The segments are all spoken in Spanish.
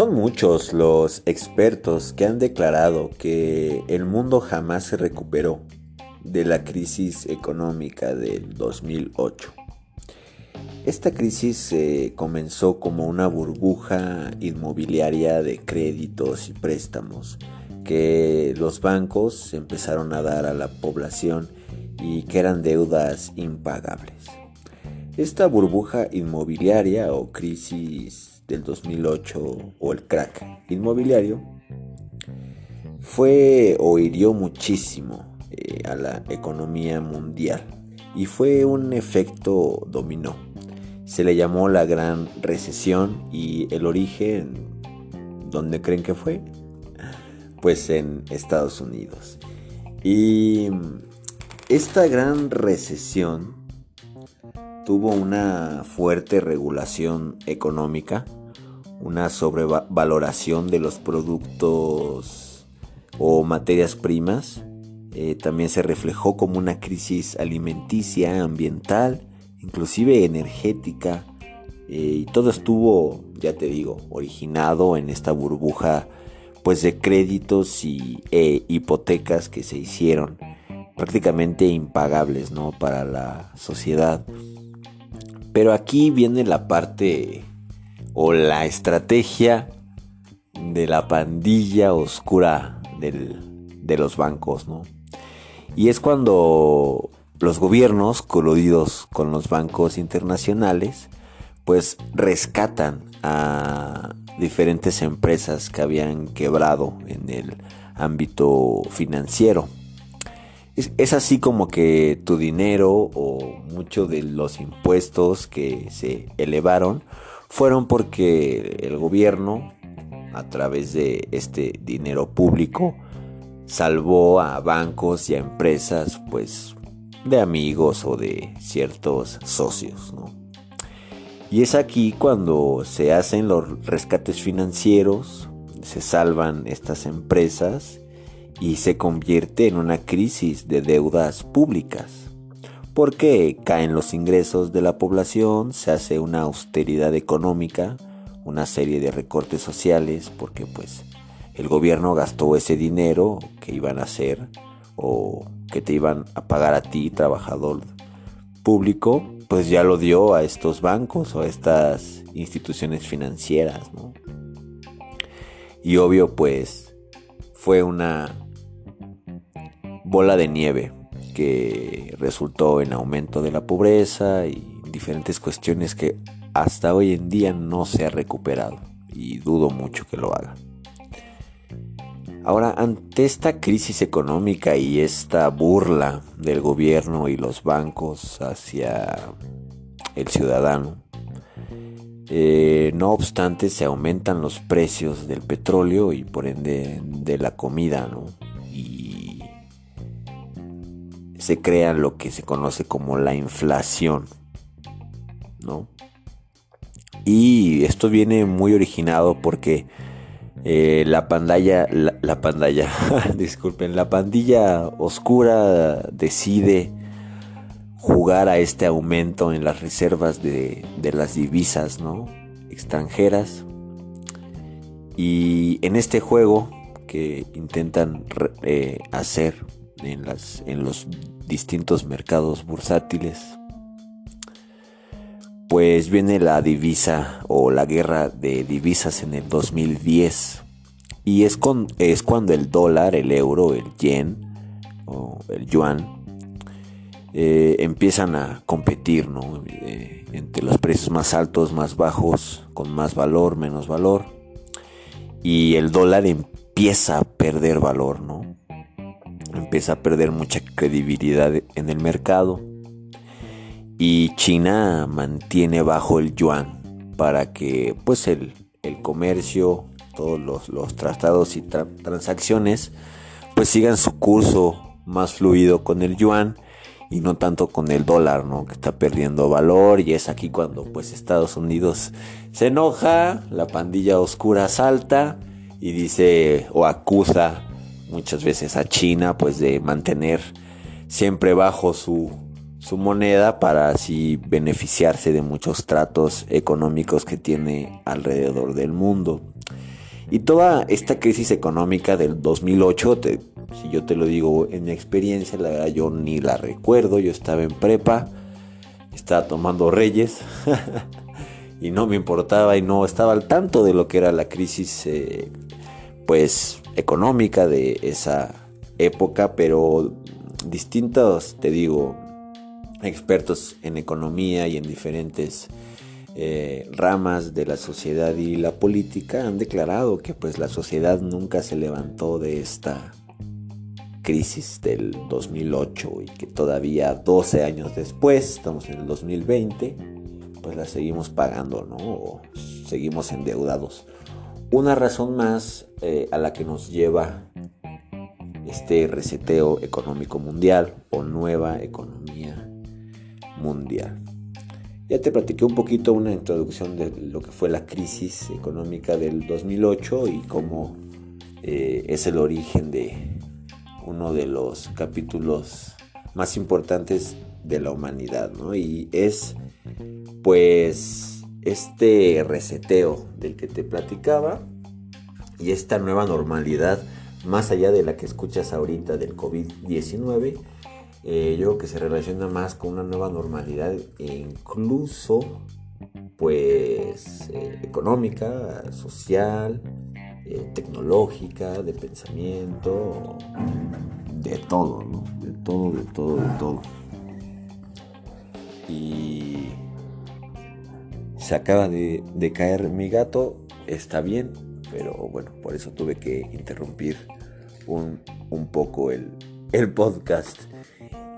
Son muchos los expertos que han declarado que el mundo jamás se recuperó de la crisis económica del 2008. Esta crisis comenzó como una burbuja inmobiliaria de créditos y préstamos que los bancos empezaron a dar a la población y que eran deudas impagables. Esta burbuja inmobiliaria o crisis del 2008 o el crack inmobiliario fue o hirió muchísimo eh, a la economía mundial y fue un efecto dominó. Se le llamó la gran recesión y el origen, ¿dónde creen que fue? Pues en Estados Unidos. Y esta gran recesión tuvo una fuerte regulación económica, una sobrevaloración de los productos o materias primas, eh, también se reflejó como una crisis alimenticia, ambiental, inclusive energética, eh, y todo estuvo, ya te digo, originado en esta burbuja pues de créditos y e hipotecas que se hicieron prácticamente impagables ¿no? para la sociedad. Pero aquí viene la parte o la estrategia de la pandilla oscura de los bancos, ¿no? Y es cuando los gobiernos, coludidos con los bancos internacionales, pues rescatan a diferentes empresas que habían quebrado en el ámbito financiero. Es, así como que tu dinero o muchos de los impuestos que se elevaron fueron porque el gobierno, a través de este dinero público, salvó a bancos y a empresas, pues, de amigos o de ciertos socios, Y es aquí cuando se hacen los rescates financieros, se salvan estas empresas y se convierte en una crisis de deudas públicas. Porque caen los ingresos de la población, se hace una austeridad económica, una serie de recortes sociales, porque pues el gobierno gastó ese dinero que iban a hacer o que te iban a pagar a ti, trabajador público, pues ya lo dio a estos bancos o a estas instituciones financieras, Y obvio, pues fue una bola de nieve que resultó en aumento de la pobreza y diferentes cuestiones que hasta hoy en día no se ha recuperado y dudo mucho que lo haga. Ahora, ante esta crisis económica y esta burla del gobierno y los bancos hacia el ciudadano, eh, no obstante se aumentan los precios del petróleo y por ende de la comida, ¿no? Se crea lo que se conoce como la inflación, ¿no? Y esto viene muy originado porque eh, la pantalla, la, pantalla, disculpen, la pandilla oscura decide jugar a este aumento en las reservas de, las divisas, ¿no? Extranjeras. Y en este juego que intentan eh, hacer en, los distintos mercados bursátiles, pues viene la divisa o la guerra de divisas en el 2010 y es, con, es cuando el dólar, el euro, el yen o el yuan eh, empiezan a competir eh, entre los precios más altos, más bajos, con más valor, menos valor. Y el dólar empieza a perder valor, ¿no? Empieza a perder mucha credibilidad en el mercado y China mantiene bajo el yuan para que pues el, comercio, todos los, tratados y transacciones pues sigan su curso más fluido con el yuan y no tanto con el dólar, ¿no? Que está perdiendo valor y es aquí cuando pues Estados Unidos se enoja, la pandilla oscura salta y dice o acusa muchas veces a China pues de mantener siempre bajo su, su moneda para así beneficiarse de muchos tratos económicos que tiene alrededor del mundo. Y toda esta crisis económica del 2008, si yo te lo digo en mi experiencia, la verdad yo ni la recuerdo, yo estaba en prepa, estaba tomando reyes y no me importaba y no estaba al tanto de lo que era la crisis eh, pues económica de esa época, pero distintos, te digo, expertos en economía y en diferentes eh, ramas de la sociedad y la política han declarado que pues la sociedad nunca se levantó de esta crisis del 2008 y que todavía 12 años después, estamos en el 2020, pues la seguimos pagando, ¿no? O seguimos endeudados. Una razón más eh, a la que nos lleva este reseteo económico mundial o nueva economía mundial. Ya te platiqué un poquito una introducción de lo que fue la crisis económica del 2008 y cómo eh, es el origen de uno de los capítulos más importantes de la humanidad, ¿no? Y es pues este reseteo del que te platicaba y esta nueva normalidad más allá de la que escuchas ahorita del COVID-19, eh, yo creo que se relaciona más con una nueva normalidad e incluso pues eh, económica, social, eh, tecnológica, de pensamiento, de todo, ¿no? De todo, de todo, de todo. Y se acaba de, de caer mi gato, está bien, pero bueno, por eso tuve que interrumpir un, poco el, podcast.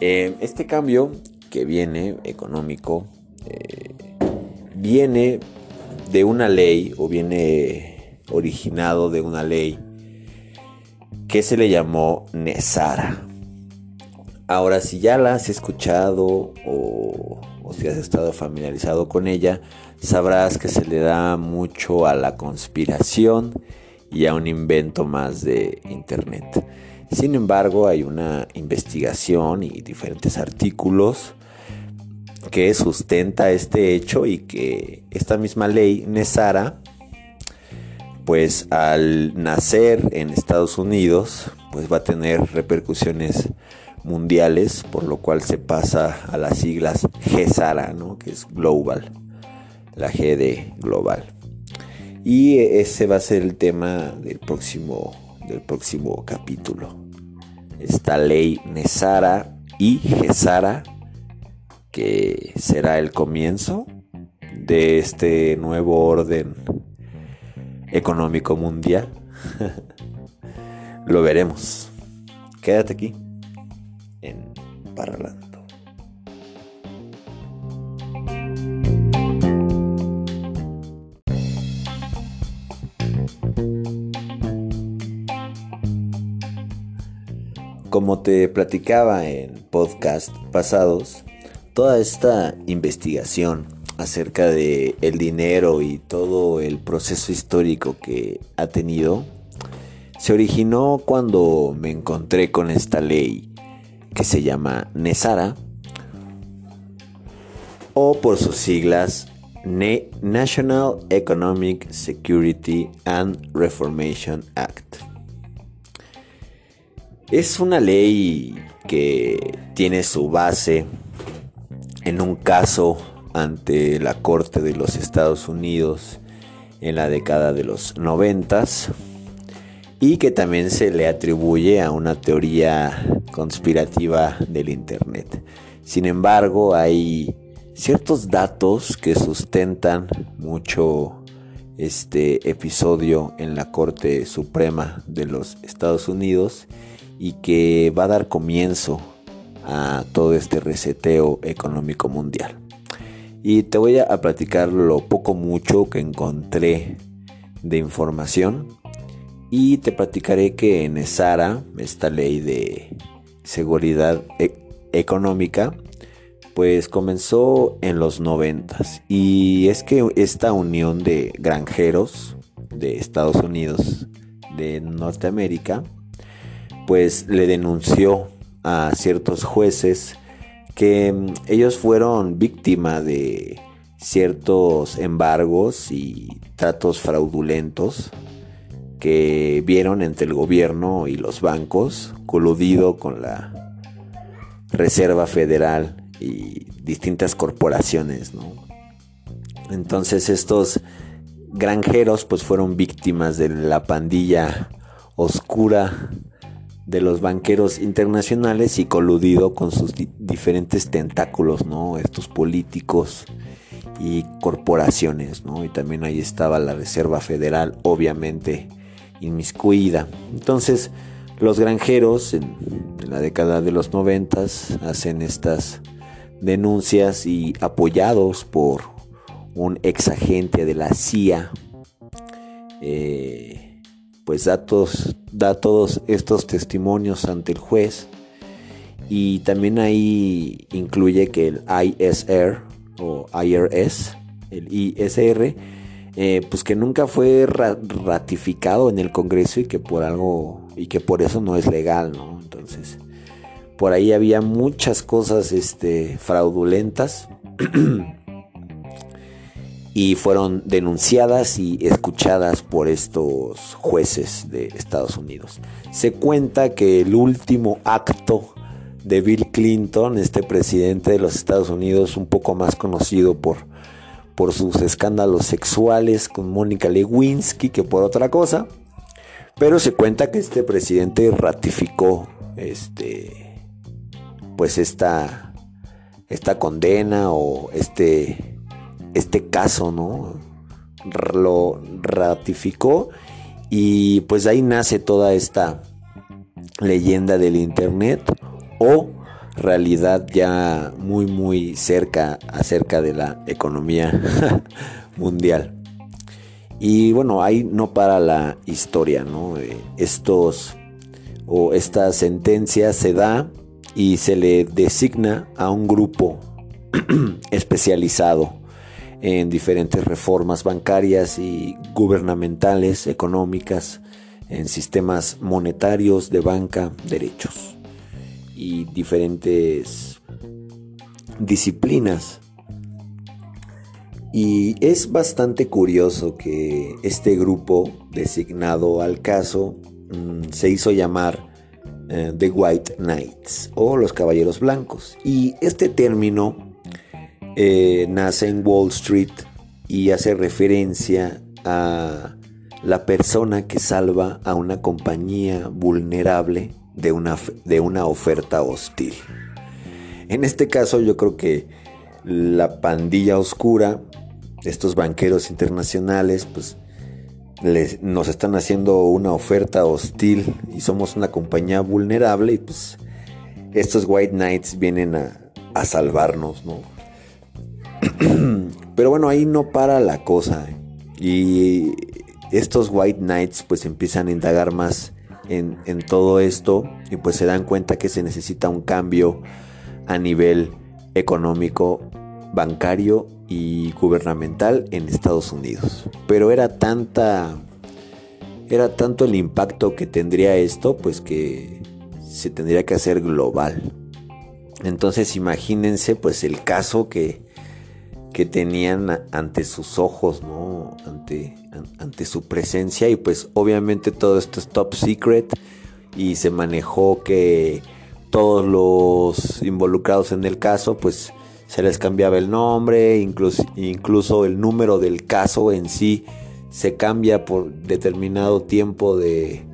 Eh, este cambio que viene económico eh, viene de una ley o viene originado de una ley que se le llamó Nesara. Ahora, si ya la has escuchado o, o si has estado familiarizado con ella, sabrás que se le da mucho a la conspiración y a un invento más de Internet. Sin embargo, hay una investigación y diferentes artículos que sustenta este hecho y que esta misma ley Nesara, pues al nacer en Estados Unidos, pues va a tener repercusiones mundiales, por lo cual se pasa a las siglas GESARA, ¿no? que es Global la G de global. Y ese va a ser el tema del próximo, del próximo capítulo. Esta ley Nesara y Gesara, que será el comienzo de este nuevo orden económico mundial. Lo veremos. Quédate aquí Como te platicaba en podcast pasados, toda esta investigación acerca de el dinero y todo el proceso histórico que ha tenido se originó cuando me encontré con esta ley que se llama NESARA o por sus siglas National Economic Security and Reformation Act. Es una ley que tiene su base en un caso ante la Corte de los Estados Unidos en la década de los noventas y que también se le atribuye a una teoría conspirativa del Internet. Sin embargo, hay ciertos datos que sustentan mucho este episodio en la Corte Suprema de los Estados Unidos y que va a dar comienzo a todo este reseteo económico mundial. Y te voy a platicar lo poco mucho que encontré de información y te platicaré que en ESARA, esta ley de seguridad e-, económica, pues comenzó en los noventas. Y es que esta unión de granjeros de Estados Unidos de Norteamérica pues le denunció a ciertos jueces que mm, ellos fueron víctima de ciertos embargos y tratos fraudulentos que vieron entre el gobierno y los bancos, coludido con la Reserva Federal y distintas corporaciones, Entonces estos granjeros pues fueron víctimas de la pandilla oscura de los banqueros internacionales y coludido con sus diferentes tentáculos, ¿no? Estos políticos y corporaciones, ¿no? Y también ahí estaba la Reserva Federal, obviamente inmiscuida. Entonces, los granjeros en, la década de los noventas hacen estas denuncias y apoyados por un ex agente de la CIA, eh, pues da todos, da todos estos testimonios ante el juez y también ahí incluye que el ISR o IRS, el ISR, eh, pues que nunca fue ratificado en el Congreso y que por algo y que por eso no es legal, ¿no? Entonces, por ahí había muchas cosas este, fraudulentas y fueron denunciadas y escuchadas por estos jueces de Estados Unidos. Se cuenta que el último acto de Bill Clinton, este presidente de los Estados Unidos, un poco más conocido por, por sus escándalos sexuales con Mónica Lewinsky que por otra cosa, pero se cuenta que este presidente ratificó este pues esta esta condena o este este caso, ¿no? Lo ratificó y pues ahí nace toda esta leyenda del Internet o realidad ya muy muy cerca acerca de la economía mundial. Y bueno, ahí no para la historia, ¿no? Eh, estos o esta sentencia se da y se le designa a un grupo especializado en diferentes reformas bancarias y gubernamentales, económicas, en sistemas monetarios de banca, derechos y diferentes disciplinas. Y es bastante curioso que este grupo designado al caso mm, se hizo llamar eh, The White Knights o los Caballeros Blancos. Y este término eh, nace en Wall Street y hace referencia a la persona que salva a una compañía vulnerable de una, de una oferta hostil. En este caso yo creo que la pandilla oscura, estos banqueros internacionales, pues nos están haciendo una oferta hostil y somos una compañía vulnerable y pues estos White Knights vienen a, a salvarnos, ¿no? Pero bueno, ahí no para la cosa. Y estos White Knights pues empiezan a indagar más en, todo esto y pues se dan cuenta que se necesita un cambio a nivel económico, bancario y gubernamental en Estados Unidos. Pero era tanta era tanto el impacto que tendría esto, pues que se tendría que hacer global. Entonces imagínense pues el caso que que tenían ante sus ojos, ¿no? Ante, ante su presencia. Y pues obviamente todo esto es top secret. Y se manejó que todos los involucrados en el caso pues se les cambiaba el nombre, incluso, incluso el número del caso en sí se cambia por determinado tiempo de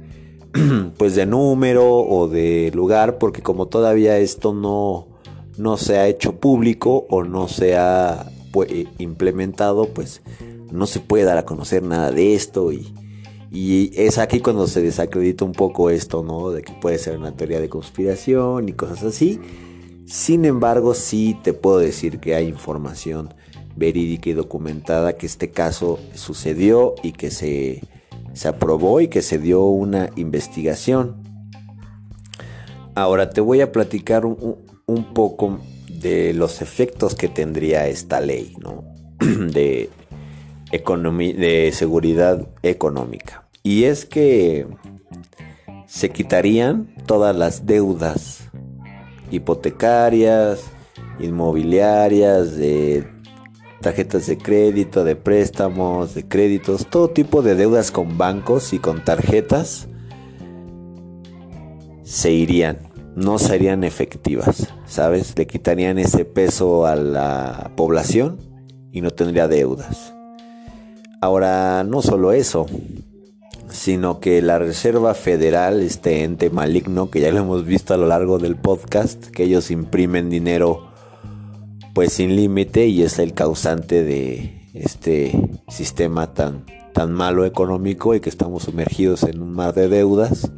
pues de número o de lugar. Porque como todavía esto no no se ha hecho público o no se ha implementado, pues no se puede dar a conocer nada de esto y, es aquí cuando se desacredita un poco esto, ¿no? De que puede ser una teoría de conspiración y cosas así. Sin embargo, sí te puedo decir que hay información verídica y documentada que este caso sucedió y que se, se aprobó y que se dio una investigación. Ahora te voy a platicar un, un poco de los efectos que tendría esta ley de, de seguridad económica. Y es que se quitarían todas las deudas hipotecarias, inmobiliarias, de tarjetas de crédito, de préstamos, de créditos, todo tipo de deudas con bancos y con tarjetas se irían, no serían efectivas, ¿sabes? Le quitarían ese peso a la población y no tendría deudas. Ahora, no solo eso, sino que la Reserva Federal, este ente maligno que ya lo hemos visto a lo largo del podcast, que ellos imprimen dinero pues sin límite y es el causante de este sistema tan, tan malo económico y que estamos sumergidos en un mar de deudas.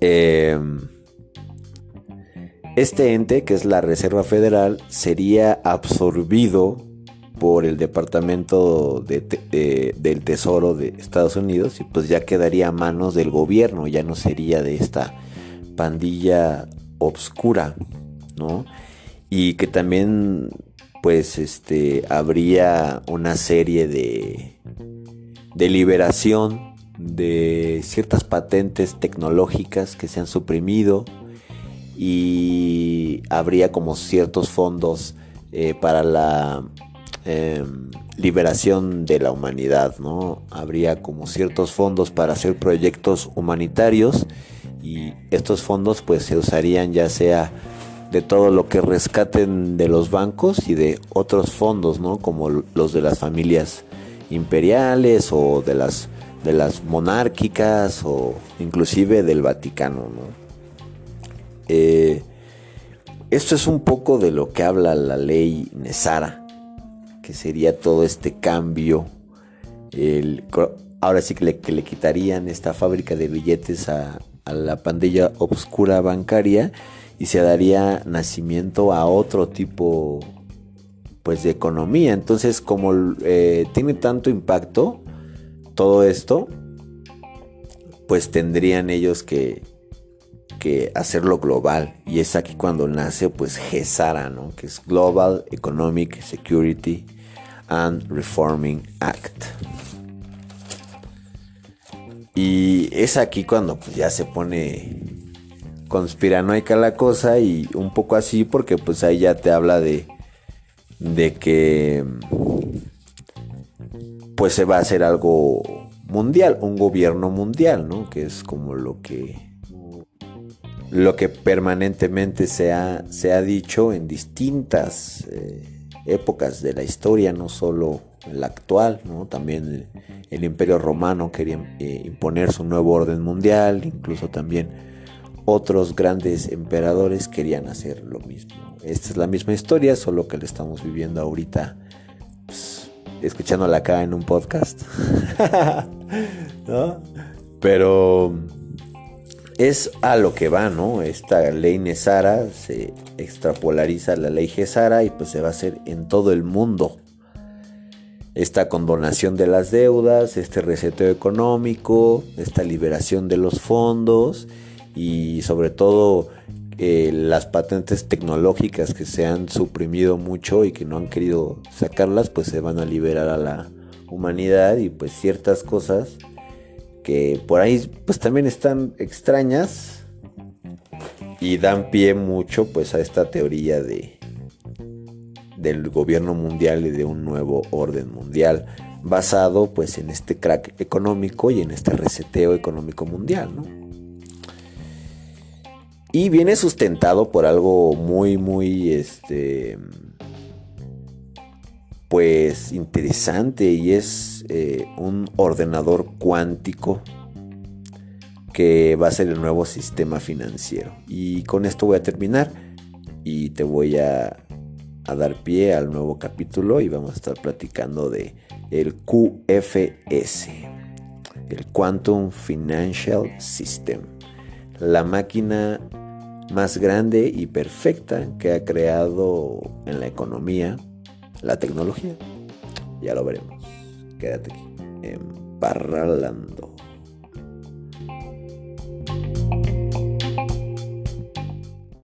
Em, este ente, que es la Reserva Federal, sería absorbido por el Departamento del Tesoro de Estados Unidos y pues ya quedaría a manos del gobierno, ya no sería de esta pandilla obscura y que también pues este habría una serie de de liberación de ciertas patentes tecnológicas que se han suprimido y habría como ciertos fondos eh, para la em, liberación de la humanidad, ¿no? Habría como ciertos fondos para hacer proyectos humanitarios y estos fondos pues se usarían ya sea de todo lo que rescaten de los bancos y de otros fondos, ¿no? Como los de las familias imperiales o de las de las monárquicas o inclusive del Vaticano, ¿no? Eh, esto es un poco de lo que habla la ley Nesara, que sería todo este cambio. ahora sí que le, quitarían esta fábrica de billetes a, a la pandilla obscura bancaria y se daría nacimiento a otro tipo pues de economía. Entonces como eh, tiene tanto impacto todo esto, pues tendrían ellos que, que hacerlo global. Y es aquí cuando nace pues GESARA, ¿no? que es Global Economic Security and Reforming Act. Y es aquí cuando pues, ya se pone conspiranoica la cosa y un poco así porque pues ahí ya te habla de de que pues se va a hacer algo mundial, un gobierno mundial, ¿no? Que es como lo que lo que permanentemente se ha, se ha dicho en distintas eh, épocas de la historia, no solo la actual, ¿no? también el, Imperio Romano quería eh, imponer su nuevo orden mundial, incluso también otros grandes emperadores querían hacer lo mismo. Esta es la misma historia, solo que la estamos viviendo ahorita, pues, escuchándola acá en un podcast. Pero es a lo que va, ¿no? Esta ley Nesara se extrapolariza la ley Gesara y pues se va a hacer en todo el mundo. Esta condonación de las deudas, este reseteo económico, esta liberación de los fondos y sobre todo eh, las patentes tecnológicas que se han suprimido mucho y que no han querido sacarlas, pues se van a liberar a la humanidad y pues ciertas cosas que por ahí pues también están extrañas y dan pie mucho pues a esta teoría de del gobierno mundial y de un nuevo orden mundial basado pues en este crack económico y en este reseteo económico mundial, ¿no? Y viene sustentado por algo muy, muy, este, pues interesante y es eh, un ordenador cuántico que va a ser el nuevo sistema financiero. Y con esto voy a terminar y te voy a, a dar pie al nuevo capítulo y vamos a estar platicando de el QFS, el Quantum Financial System, la máquina más grande y perfecta que ha creado en la economía la tecnología. Ya lo veremos. Quédate aquí en Parralando.